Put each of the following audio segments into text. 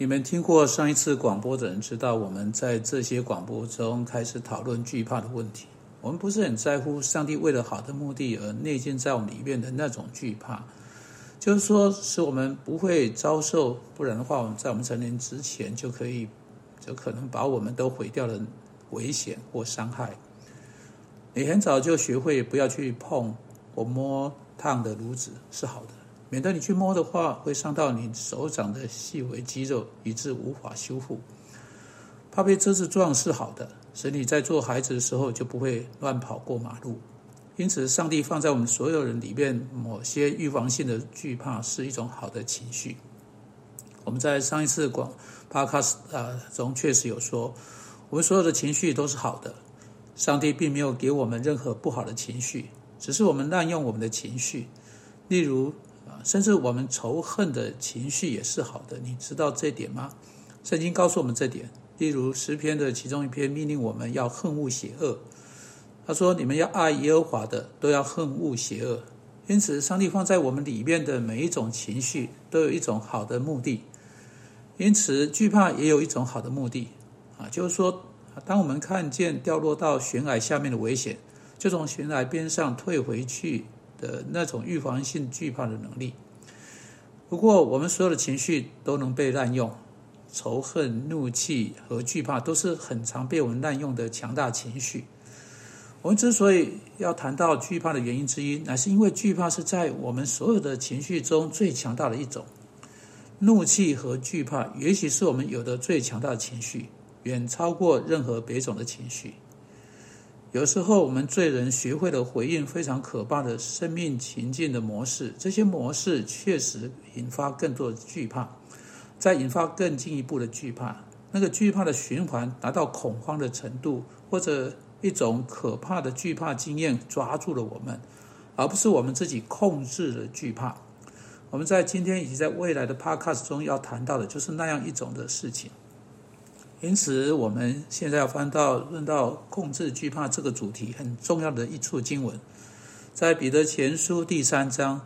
你们听过上一次广播的人知道，我们在这些广播中开始讨论惧怕的问题。我们不是很在乎上帝为了好的目的而内建在我们里面的那种惧怕，就是说，使我们不会遭受，不然的话，我们在我们成年之前就可以，就可能把我们都毁掉的危险或伤害。你很早就学会不要去碰或摸烫的炉子是好的。免得你去摸的话，会伤到你手掌的细微肌肉，以致无法修复。怕被车子撞是好的，使你在做孩子的时候就不会乱跑过马路。因此，上帝放在我们所有人里面某些预防性的惧怕是一种好的情绪。我们在上一次广 podcast 啊中确实有说，我们所有的情绪都是好的。上帝并没有给我们任何不好的情绪，只是我们滥用我们的情绪，例如。甚至我们仇恨的情绪也是好的，你知道这点吗？圣经告诉我们这点。例如诗篇的其中一篇命令我们要恨恶邪恶，他说：“你们要爱耶和华的，都要恨恶邪恶。”因此，上帝放在我们里面的每一种情绪都有一种好的目的。因此，惧怕也有一种好的目的啊，就是说，当我们看见掉落到悬崖下面的危险，就从悬崖边上退回去。的那种预防性惧怕的能力。不过，我们所有的情绪都能被滥用，仇恨、怒气和惧怕都是很常被我们滥用的强大情绪。我们之所以要谈到惧怕的原因之一，乃是因为惧怕是在我们所有的情绪中最强大的一种。怒气和惧怕，也许是我们有的最强大的情绪，远超过任何别种的情绪。有时候，我们罪人学会了回应非常可怕的生命情境的模式，这些模式确实引发更多的惧怕，再引发更进一步的惧怕。那个惧怕的循环达到恐慌的程度，或者一种可怕的惧怕经验抓住了我们，而不是我们自己控制了惧怕。我们在今天以及在未来的 Podcast 中要谈到的就是那样一种的事情。因此，我们现在要翻到论到控制惧怕这个主题很重要的一处经文，在彼得前书第三章，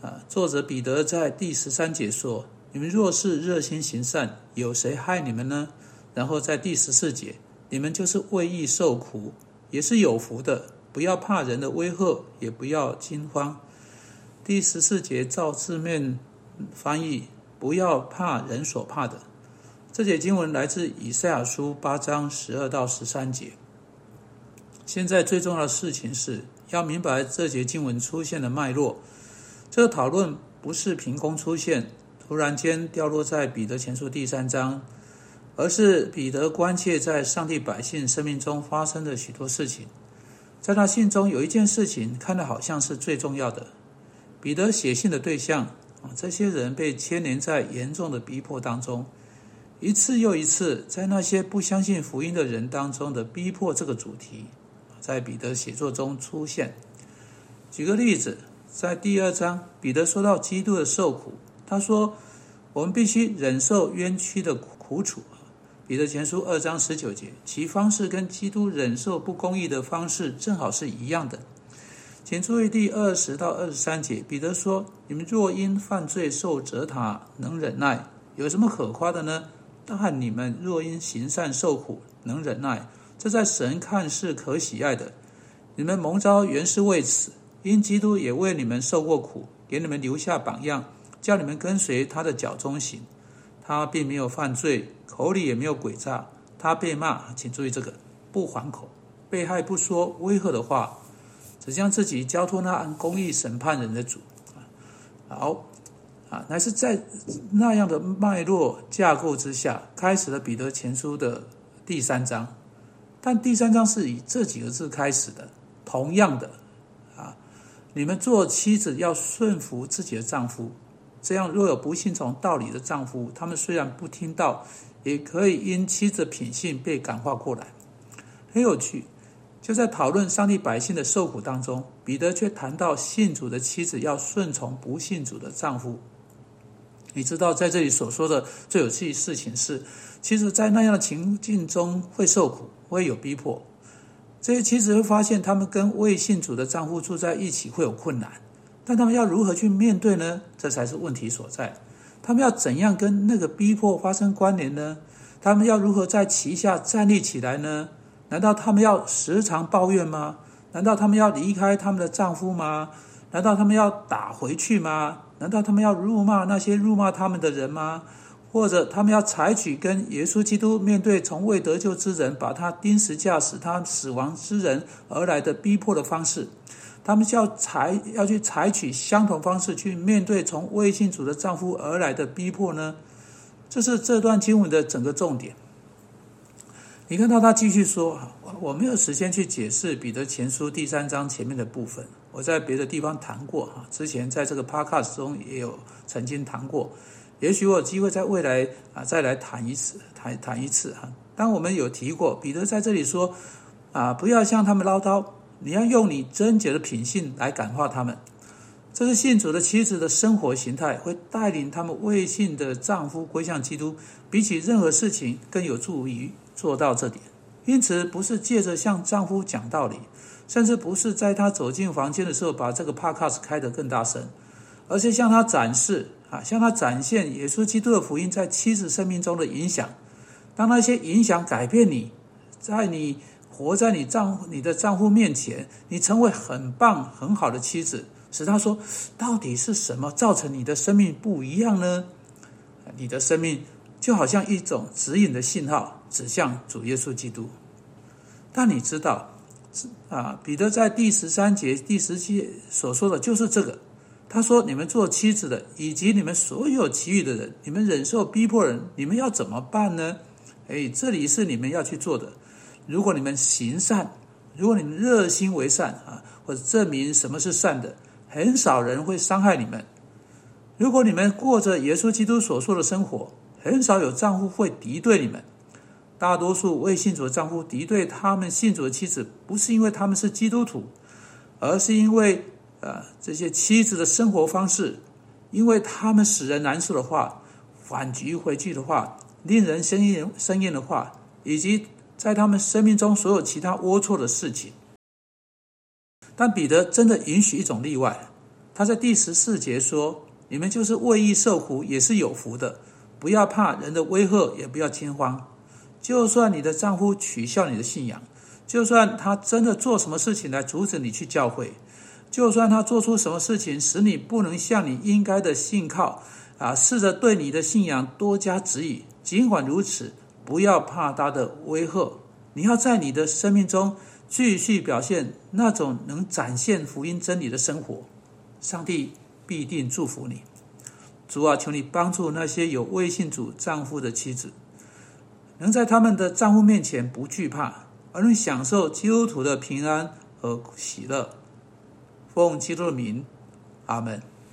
啊，作者彼得在第十三节说：“你们若是热心行善，有谁害你们呢？”然后在第十四节：“你们就是为义受苦，也是有福的。不要怕人的威吓，也不要惊慌。”第十四节照字面翻译：“不要怕人所怕的。”这节经文来自以赛亚书八章十二到十三节。现在最重要的事情是要明白这节经文出现的脉络。这个讨论不是凭空出现，突然间掉落在彼得前书第三章，而是彼得关切在上帝百姓生命中发生的许多事情。在他信中有一件事情，看得好像是最重要的。彼得写信的对象啊，这些人被牵连在严重的逼迫当中。一次又一次，在那些不相信福音的人当中的逼迫这个主题，在彼得写作中出现。举个例子，在第二章，彼得说到基督的受苦，他说：“我们必须忍受冤屈的苦楚。”彼得前书二章十九节，其方式跟基督忍受不公义的方式正好是一样的。请注意第二十到二十三节，彼得说：“你们若因犯罪受责打，能忍耐，有什么可夸的呢？”但你们若因行善受苦，能忍耐，这在神看是可喜爱的。你们蒙召原是为此，因基督也为你们受过苦，给你们留下榜样，叫你们跟随他的脚中行。他并没有犯罪，口里也没有诡诈。他被骂，请注意这个，不还口，被害不说威吓的话，只将自己交托那按公义审判人的主。好。啊，乃是在那样的脉络架构之下，开始了彼得前书的第三章。但第三章是以这几个字开始的。同样的，啊，你们做妻子要顺服自己的丈夫，这样若有不信从道理的丈夫，他们虽然不听到，也可以因妻子品性被感化过来。很有趣，就在讨论上帝百姓的受苦当中，彼得却谈到信主的妻子要顺从不信主的丈夫。你知道，在这里所说的最有趣的事情是，其实，在那样的情境中会受苦，会有逼迫。这些妻子会发现，他们跟未信主的丈夫住在一起会有困难，但他们要如何去面对呢？这才是问题所在。他们要怎样跟那个逼迫发生关联呢？他们要如何在旗下站立起来呢？难道他们要时常抱怨吗？难道他们要离开他们的丈夫吗？难道他们要打回去吗？难道他们要辱骂那些辱骂他们的人吗？或者他们要采取跟耶稣基督面对从未得救之人把他钉死架使他死亡之人而来的逼迫的方式？他们要采要去采取相同方式去面对从未信主的丈夫而来的逼迫呢？这是这段经文的整个重点。你看到他继续说：“我没有时间去解释彼得前书第三章前面的部分，我在别的地方谈过哈，之前在这个 podcast 中也有曾经谈过，也许我有机会在未来啊再来谈一次，谈谈一次哈。当我们有提过，彼得在这里说啊，不要向他们唠叨。”你要用你贞洁的品性来感化他们，这是信主的妻子的生活形态，会带领他们未信的丈夫归向基督，比起任何事情更有助于做到这点。因此，不是借着向丈夫讲道理，甚至不是在他走进房间的时候把这个 podcast 开得更大声，而是向他展示啊，向他展现耶稣基督的福音在妻子生命中的影响。当那些影响改变你，在你。活在你丈、你的丈夫面前，你成为很棒、很好的妻子，使他说：“到底是什么造成你的生命不一样呢？”你的生命就好像一种指引的信号，指向主耶稣基督。但你知道，啊，彼得在第十三节、第十节所说的就是这个。他说：“你们做妻子的，以及你们所有其余的人，你们忍受逼迫人，你们要怎么办呢？”哎，这里是你们要去做的。如果你们行善，如果你们热心为善啊，或者证明什么是善的，很少人会伤害你们。如果你们过着耶稣基督所说的生活，很少有丈夫会敌对你们。大多数未信主的丈夫敌对他们信主的妻子，不是因为他们是基督徒，而是因为呃这些妻子的生活方式，因为他们使人难受的话，反击回去的话，令人生厌生厌的话，以及。在他们生命中所有其他龌龊的事情，但彼得真的允许一种例外。他在第十四节说：“你们就是为义受苦，也是有福的。不要怕人的威吓，也不要惊慌。就算你的丈夫取笑你的信仰，就算他真的做什么事情来阻止你去教会，就算他做出什么事情使你不能向你应该的信靠，啊，试着对你的信仰多加指引。尽管如此。”不要怕他的威吓，你要在你的生命中继续表现那种能展现福音真理的生活，上帝必定祝福你。主啊，求你帮助那些有微信主丈夫的妻子，能在他们的丈夫面前不惧怕，而能享受基督徒的平安和喜乐。奉基督的名，阿门。